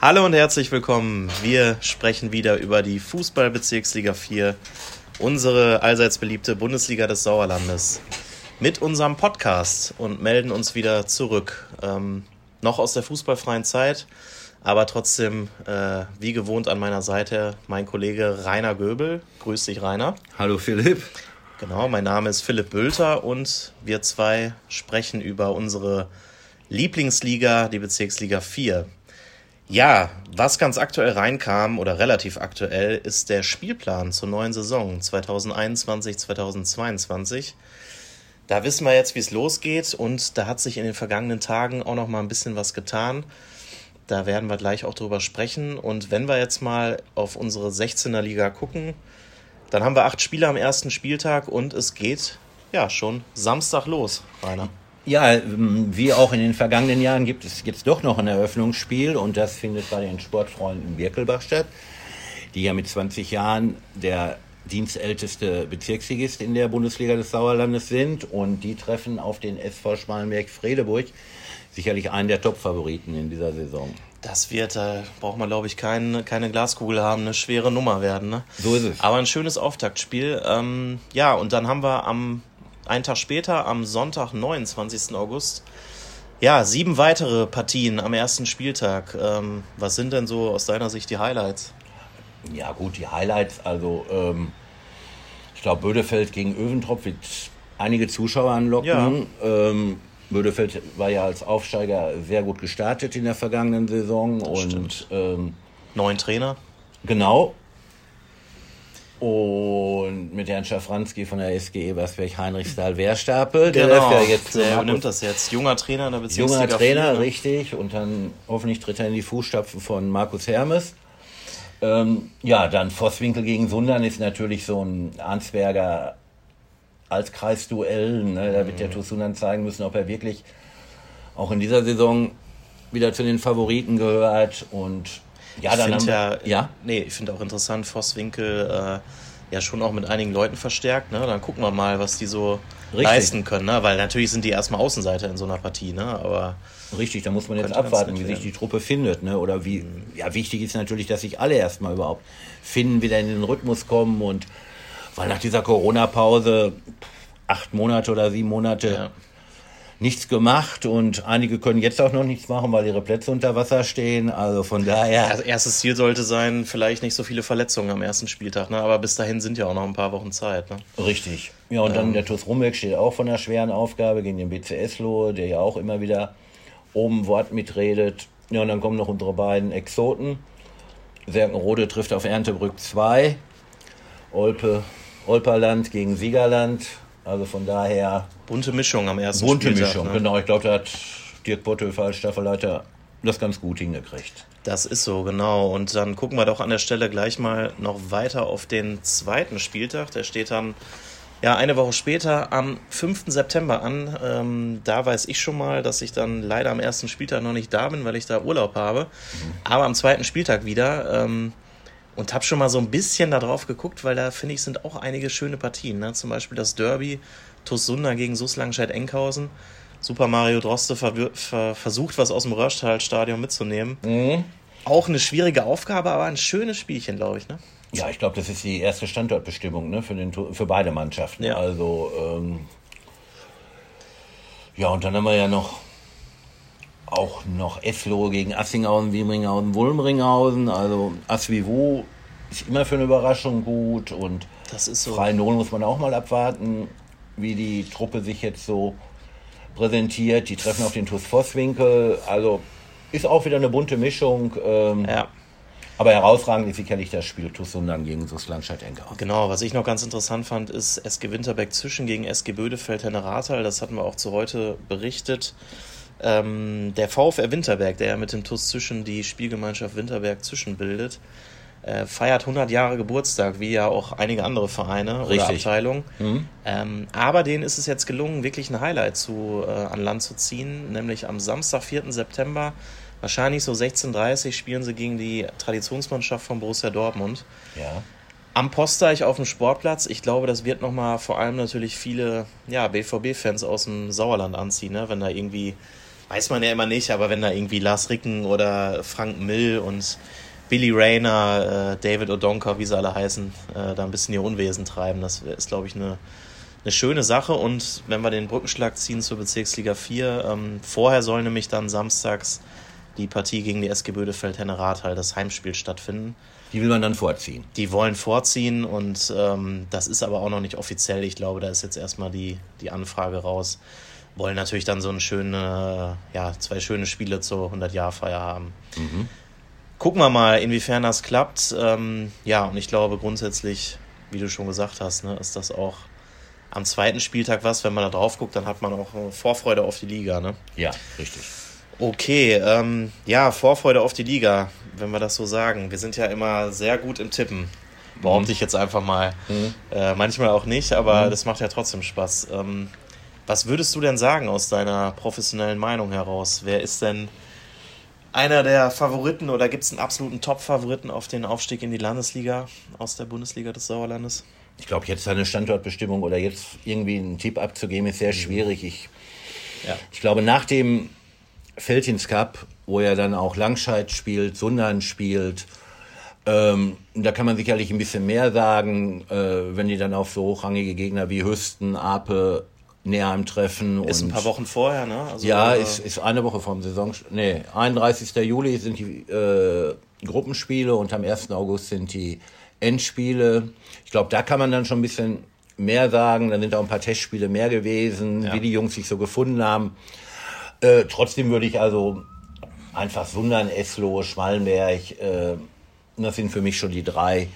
Hallo und herzlich willkommen. Wir sprechen wieder über die Fußballbezirksliga 4, unsere allseits beliebte Bundesliga des Sauerlandes, mit unserem Podcast und melden uns wieder zurück. Ähm, noch aus der fußballfreien Zeit, aber trotzdem äh, wie gewohnt an meiner Seite mein Kollege Rainer Göbel. Grüß dich, Rainer. Hallo Philipp. Genau, mein Name ist Philipp Bülter und wir zwei sprechen über unsere Lieblingsliga, die Bezirksliga 4. Ja, was ganz aktuell reinkam oder relativ aktuell ist der Spielplan zur neuen Saison 2021, 2022. Da wissen wir jetzt, wie es losgeht und da hat sich in den vergangenen Tagen auch noch mal ein bisschen was getan. Da werden wir gleich auch drüber sprechen und wenn wir jetzt mal auf unsere 16er Liga gucken, dann haben wir acht Spiele am ersten Spieltag und es geht ja schon Samstag los, Rainer. Ja, ähm, wie auch in den vergangenen Jahren gibt es jetzt doch noch ein Eröffnungsspiel und das findet bei den Sportfreunden Birkelbach statt, die ja mit 20 Jahren der dienstälteste Bezirksligist in der Bundesliga des Sauerlandes sind und die treffen auf den SV Schmalenberg-Fredeburg, sicherlich einen der Top-Favoriten in dieser Saison. Das wird, da braucht man glaube ich kein, keine Glaskugel haben, eine schwere Nummer werden. Ne? So ist es. Aber ein schönes Auftaktspiel. Ähm, ja, und dann haben wir am einen Tag später, am Sonntag, 29. August, ja, sieben weitere Partien am ersten Spieltag. Ähm, was sind denn so aus deiner Sicht die Highlights? Ja, gut, die Highlights, also ähm, ich glaube, Bödefeld gegen Öventrop wird einige Zuschauer anlocken. Ja. Ähm, Bödefeld war ja als Aufsteiger sehr gut gestartet in der vergangenen Saison das und ähm, neuen Trainer. Genau, und mit Herrn Schafranski von der SG Ebersberg Heinrichsthal Wehrstapel. Der genau, ja jetzt der übernimmt das jetzt. Junger Trainer in der Beziehungsliga Junger Trainer, 4. richtig. Und dann hoffentlich tritt er in die Fußstapfen von Markus Hermes. Ähm, ja, dann Vosswinkel gegen Sundern ist natürlich so ein Arnsberger als Kreisduell. Ne? Da wird der mhm. TuS Sundern zeigen müssen, ob er wirklich auch in dieser Saison wieder zu den Favoriten gehört. Und ja, ich finde ja, ja, nee, ich finde auch interessant, Vosswinkel äh, ja schon auch mit einigen Leuten verstärkt. Ne? Dann gucken wir mal, was die so Richtig. leisten können, ne? weil natürlich sind die erstmal Außenseiter in so einer Partie, ne? aber Richtig, da muss man jetzt abwarten, wie sich die Truppe findet. Ne? Oder wie, mhm. ja, wichtig ist natürlich, dass sich alle erstmal überhaupt finden, wieder in den Rhythmus kommen und weil nach dieser Corona-Pause acht Monate oder sieben Monate ja nichts gemacht und einige können jetzt auch noch nichts machen, weil ihre Plätze unter Wasser stehen. Also von daher. Ja, erstes Ziel sollte sein, vielleicht nicht so viele Verletzungen am ersten Spieltag, ne? aber bis dahin sind ja auch noch ein paar Wochen Zeit. Ne? Richtig. Ja, und ähm. dann der TuS Rumbeck steht auch von einer schweren Aufgabe gegen den BCS Lohe, der ja auch immer wieder oben Wort mitredet. Ja, und dann kommen noch unsere beiden Exoten. Serkenrode trifft auf Erntebrück 2. Olpe, Olperland gegen Siegerland. Also von daher. Bunte Mischung am ersten Bunte Spieltag, Mischung, ne? genau. Ich glaube, da hat Dirk Bottöfer als Staffelleiter das ganz gut hingekriegt. Das ist so, genau. Und dann gucken wir doch an der Stelle gleich mal noch weiter auf den zweiten Spieltag. Der steht dann ja eine Woche später am 5. September an. Ähm, da weiß ich schon mal, dass ich dann leider am ersten Spieltag noch nicht da bin, weil ich da Urlaub habe. Mhm. Aber am zweiten Spieltag wieder. Ähm, und habe schon mal so ein bisschen da drauf geguckt, weil da finde ich sind auch einige schöne Partien. Ne? Zum Beispiel das Derby TuS Sunder gegen SUS Langscheid-Enkhausen. Super Mario Droste ver ver versucht, was aus dem Röhrstall-Stadion mitzunehmen. Mhm. Auch eine schwierige Aufgabe, aber ein schönes Spielchen, glaube ich. Ne? Ja, ich glaube, das ist die erste Standortbestimmung ne, für, den, für beide Mannschaften. Ja. Also, ähm, ja, und dann haben wir ja noch auch noch Eslo gegen Assinghausen, Wiemringhausen, Wulmringhausen. Also Asvivu ist immer für eine Überraschung gut und das ist so. Freien Null muss man auch mal abwarten, wie die Truppe sich jetzt so präsentiert. Die treffen auf den TuS Vosswinkel. Also ist auch wieder eine bunte Mischung. Ähm, ja. Aber herausragend ist sicherlich das Spiel TuS Sundern gegen SUS Landscheid-Enker. Genau, was ich noch ganz interessant fand, ist SG Winterberg zwischen gegen SG Bödefeld-Henne Rathal. Das hatten wir auch zu heute berichtet. Ähm, der VfR Winterberg, der ja mit dem TuS Zwischen die Spielgemeinschaft Winterberg Zwischen bildet, äh, feiert 100 Jahre Geburtstag, wie ja auch einige andere Vereine Richtig. oder Abteilungen. Mhm. Ähm, aber denen ist es jetzt gelungen, wirklich ein Highlight zu, äh, an Land zu ziehen, nämlich am Samstag, 4. September, wahrscheinlich so 16.30 Uhr, spielen sie gegen die Traditionsmannschaft von Borussia Dortmund. Ja am Postdeich auf dem Sportplatz. Ich glaube, das wird nochmal vor allem natürlich viele ja, BVB-Fans aus dem Sauerland anziehen, ne? wenn da irgendwie weiß man ja immer nicht, aber wenn da irgendwie Lars Ricken oder Frank Mill und Billy Rayner, äh, David O'Donker, wie sie alle heißen, äh, da ein bisschen ihr Unwesen treiben, das ist, glaube ich, eine, eine schöne Sache. Und wenn wir den Brückenschlag ziehen zur Bezirksliga 4, ähm, vorher soll nämlich dann samstags die Partie gegen die SG Bödefeld-Henne-Rathal, das Heimspiel, stattfinden. Die will man dann vorziehen. Die wollen vorziehen und ähm, das ist aber auch noch nicht offiziell. Ich glaube, da ist jetzt erstmal die, die Anfrage raus. Wollen natürlich dann so eine schöne, ja, zwei schöne Spiele zur 100-Jahr-Feier haben. Mhm. Gucken wir mal, inwiefern das klappt. Ähm, ja, und ich glaube grundsätzlich, wie du schon gesagt hast, ne, ist das auch am zweiten Spieltag was. Wenn man da drauf guckt, dann hat man auch Vorfreude auf die Liga. Ne? Ja, richtig. Okay, ähm, ja, Vorfreude auf die Liga, wenn wir das so sagen. Wir sind ja immer sehr gut im Tippen. Behaupte mhm. ich jetzt einfach mal. Mhm. Äh, manchmal auch nicht, aber mhm. das macht ja trotzdem Spaß. Ähm, was würdest du denn sagen aus deiner professionellen Meinung heraus? Wer ist denn einer der Favoriten oder gibt es einen absoluten Top-Favoriten auf den Aufstieg in die Landesliga aus der Bundesliga des Sauerlandes? Ich glaube, jetzt eine Standortbestimmung oder jetzt irgendwie einen Tipp abzugeben, ist sehr mhm. schwierig. Ich, ja. ich glaube, nach dem Feldins Cup, wo er dann auch Langscheid spielt, Sundern spielt. Ähm, da kann man sicherlich ein bisschen mehr sagen, äh, wenn die dann auf so hochrangige Gegner wie Hüsten, Ape, Neheim treffen. Ist ein paar Wochen vorher, ne? Also, ja, äh, ist, ist eine Woche vom Saison. Nee, 31. Juli sind die äh, Gruppenspiele und am 1. August sind die Endspiele. Ich glaube, da kann man dann schon ein bisschen mehr sagen. Dann sind auch ein paar Testspiele mehr gewesen, ja. wie die Jungs sich so gefunden haben. Äh, trotzdem würde ich also einfach Sundern, Eslo, Schmallenberg, äh, das sind für mich schon die drei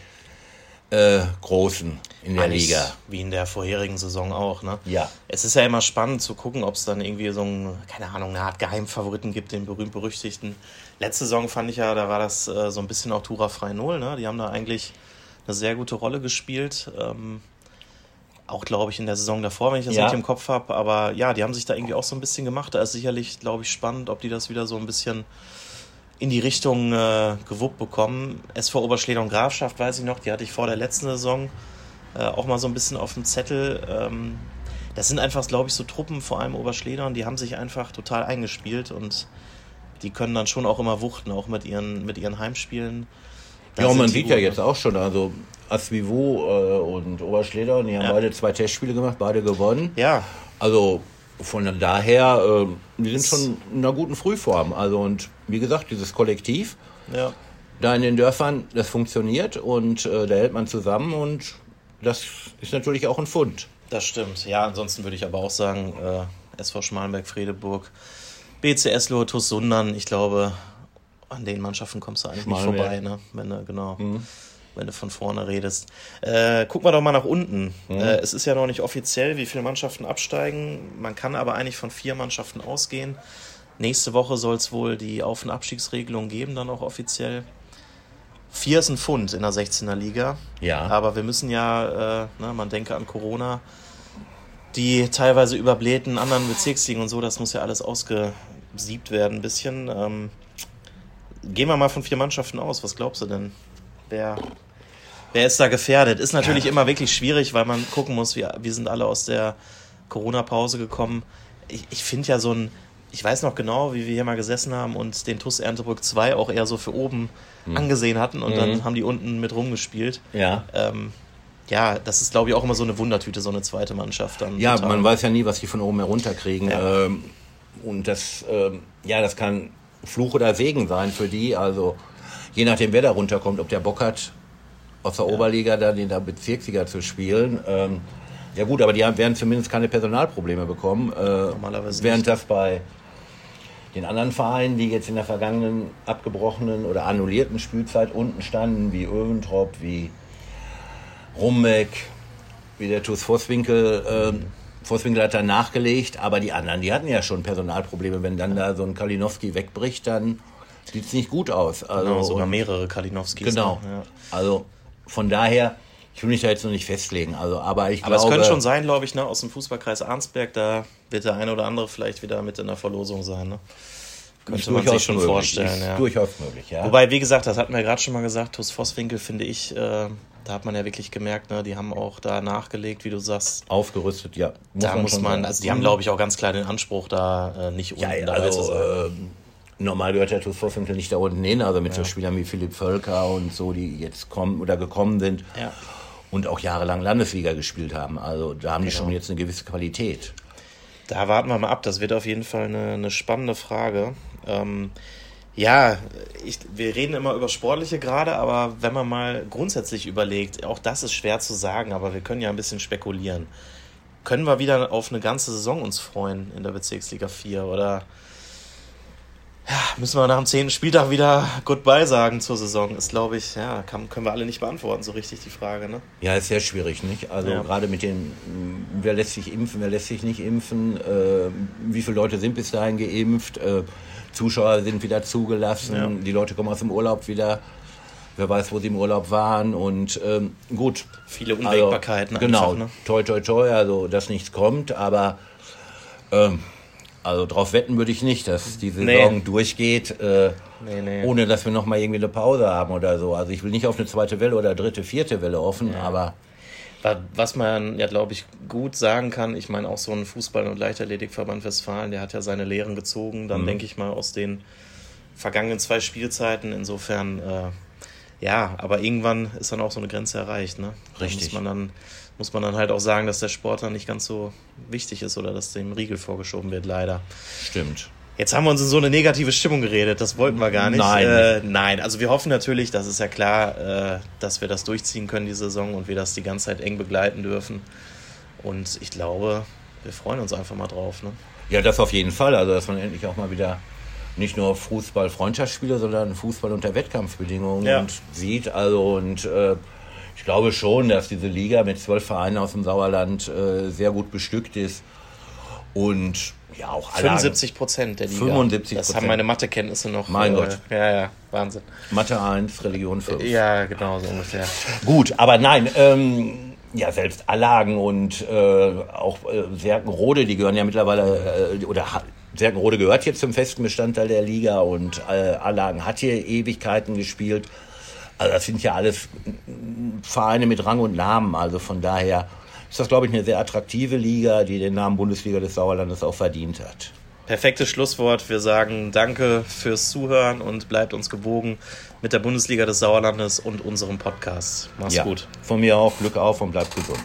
äh, Großen in der Eigentlich Liga. Wie in der vorherigen Saison auch, ne? Ja. Es ist ja immer spannend zu gucken, ob es dann irgendwie so ein, keine Ahnung, eine Art Geheimfavoriten gibt, den berühmt-berüchtigten. Letzte Saison fand ich ja, da war das äh, so ein bisschen auch Tura frei Null, ne? Die haben da eigentlich eine sehr gute Rolle gespielt. Ähm, auch, glaube ich, in der Saison davor, wenn ich das ja. richtig im Kopf habe. Aber ja, die haben sich da irgendwie auch so ein bisschen gemacht. Da ist sicherlich, glaube ich, spannend, ob die das wieder so ein bisschen in die Richtung äh, gewuppt bekommen. SV Oberschleder und Grafschaft, weiß ich noch, die hatte ich vor der letzten Saison äh, auch mal so ein bisschen auf dem Zettel. Ähm, das sind einfach, glaube ich, so Truppen, vor allem Oberschledern, die haben sich einfach total eingespielt und die können dann schon auch immer wuchten, auch mit ihren, mit ihren Heimspielen. Da ja, und man sieht ja jetzt auch schon, also Asvivo äh, und Oberschleder, die haben ja. beide zwei Testspiele gemacht, beide gewonnen. Ja. Also von daher, äh, die sind schon in einer guten Frühform. Also und wie gesagt, dieses Kollektiv ja. da in den Dörfern, das funktioniert und äh, da hält man zusammen und das ist natürlich auch ein Fund. Das stimmt. Ja, ansonsten würde ich aber auch sagen, äh, SV Schmalenberg-Fredeburg, BCS Lotus Sundern, ich glaube, an den Mannschaften kommst du eigentlich nicht vorbei, ne? Wenn du, genau. Mhm. Wenn du von vorne redest. Äh, gucken wir doch mal nach unten. Mhm. Äh, es ist ja noch nicht offiziell, wie viele Mannschaften absteigen. Man kann aber eigentlich von vier Mannschaften ausgehen. Nächste Woche soll es wohl die Auf- und Abstiegsregelung geben, dann auch offiziell. Vier ist ein Pfund in der 16er Liga. Ja. Aber wir müssen ja, äh, ne, man denke an Corona, die teilweise überblähten anderen Bezirksligen und so, das muss ja alles ausgesiebt werden ein bisschen. Ähm, gehen wir mal von vier Mannschaften aus. Was glaubst du denn? Wer, wer ist da gefährdet? Ist natürlich ja. immer wirklich schwierig, weil man gucken muss, wir, wir sind alle aus der Corona-Pause gekommen. Ich, ich finde ja so ein, ich weiß noch genau, wie wir hier mal gesessen haben und den TUS Erntebrück 2 auch eher so für oben mhm. angesehen hatten und mhm. dann haben die unten mit rumgespielt. Ja. Ähm, ja, das ist, glaube ich, auch immer so eine Wundertüte, so eine zweite Mannschaft. Dann ja, man weiß ja nie, was die von oben herunterkriegen. Ja. Ähm, und das, ähm, ja, das kann Fluch oder Segen sein für die. Also je nachdem, wer da runterkommt, ob der Bock hat, aus der ja. Oberliga dann in der Bezirksliga zu spielen. Ähm, ja gut, aber die haben, werden zumindest keine Personalprobleme bekommen. Äh, Normalerweise während nicht. das bei den anderen Vereinen, die jetzt in der vergangenen abgebrochenen oder annullierten Spielzeit unten standen, wie Öventrop, wie Rumbeck, wie der TuS Vosswinkel, äh, Vosswinkel hat dann nachgelegt, aber die anderen, die hatten ja schon Personalprobleme. Wenn dann da so ein Kalinowski wegbricht, dann sieht es nicht gut aus. Also, genau, sogar mehrere Kalinowskis. Genau. Ja. Also von daher, ich will mich da jetzt noch nicht festlegen. Also, aber ich aber glaube, es könnte schon sein, glaube ich, ne, aus dem Fußballkreis Arnsberg, da wird der eine oder andere vielleicht wieder mit in der Verlosung sein. Ne? könnte man sich schon möglich. vorstellen. Ist Ja. durchaus möglich, ja. Wobei, wie gesagt, das hatten wir gerade schon mal gesagt, TuS Vosswinkel finde ich, äh, da hat man ja wirklich gemerkt, ne, die haben auch da nachgelegt, wie du sagst. Aufgerüstet, ja. da muss schon man, sagen. also die haben, glaube ich, auch ganz klar den Anspruch, da äh, nicht unten Ja, also sein. äh, normal gehört der TuS Vosswinkel nicht da unten hin, also mit so Spielern wie Philipp Völker und so, die jetzt kommen oder gekommen sind Ja. und auch jahrelang Landesliga gespielt haben. Also da haben die Genau. schon jetzt eine gewisse Qualität. Da warten wir mal ab. Das wird auf jeden Fall eine, eine spannende Frage. Ähm, ja, ich, wir reden immer über Sportliche gerade, aber wenn man mal grundsätzlich überlegt, auch das ist schwer zu sagen, aber wir können ja ein bisschen spekulieren. Können wir wieder auf eine ganze Saison uns freuen in der Bezirksliga 4 oder ja, müssen wir nach dem 10. Spieltag wieder Goodbye sagen zur Saison? Ist, glaube ich, ja, kann, können wir alle nicht beantworten, so richtig die Frage, ne? Ja, ist sehr schwierig, nicht? Also Ja. gerade mit den, mh, wer lässt sich impfen, wer lässt sich nicht impfen, äh, wie viele Leute sind bis dahin geimpft, äh, Zuschauer sind wieder zugelassen, Ja. die Leute kommen aus dem Urlaub wieder, wer weiß, wo sie im Urlaub waren und ähm, gut. Viele Unwägbarkeiten Also, genau, einfach, ne? toi toi toi, also dass nichts kommt, aber ähm, also drauf wetten würde ich nicht, dass die Saison Nee. durchgeht, äh, Nee, nee. ohne dass wir nochmal irgendwie eine Pause haben oder so. Also ich will nicht auf eine zweite Welle oder dritte, vierte Welle hoffen, aber Wa- Was man ja, glaube ich, gut sagen kann, ich meine auch so ein Fußball- und Leichtathletikverband Westfalen, der hat ja seine Lehren gezogen, Mhm. dann denke ich mal aus den vergangenen zwei Spielzeiten. Insofern, äh, ja, aber irgendwann ist dann auch so eine Grenze erreicht. Ne? Da Richtig. Muss man, dann, muss man dann halt auch sagen, dass der Sport dann nicht ganz so wichtig ist oder dass dem Riegel vorgeschoben wird, leider. stimmt. Jetzt haben wir uns in so eine negative Stimmung geredet, das wollten wir gar nicht. Nein. Äh, nein, also wir hoffen natürlich, das ist ja klar, äh, dass wir das durchziehen können, die Saison, und wir das die ganze Zeit eng begleiten dürfen. Und ich glaube, wir freuen uns einfach mal drauf. Ne? Ja, das auf jeden Fall. Also, dass man endlich auch mal wieder nicht nur Fußball-Freundschaftsspiele, sondern Fußball unter Wettkampfbedingungen Ja. und sieht. Also, und äh, ich glaube schon, dass diese Liga mit zwölf Vereinen aus dem Sauerland äh, sehr gut bestückt ist. Und ja, auch alle 75 Prozent der Liga. 75 Das haben meine Mathekenntnisse noch. Mein äh, Gott. Ja, ja, Wahnsinn. Mathe 1, Religion 5. Ja, genau, so ungefähr. Gut, aber nein, ähm, ja, selbst Allagen und äh, auch äh, Serkenrode, die gehören ja mittlerweile, äh, oder Serkenrode gehört jetzt zum festen Bestandteil der Liga und äh, Allagen hat hier Ewigkeiten gespielt. Also das sind ja alles Vereine mit Rang und Namen, also von daher ist das, glaube ich, eine sehr attraktive Liga, die den Namen Bundesliga des Sauerlandes auch verdient hat. Perfektes Schlusswort. Wir sagen Danke fürs Zuhören und bleibt uns gewogen mit der Bundesliga des Sauerlandes und unserem Podcast. Mach's Ja, gut. von mir auch Glück auf und bleibt gesund.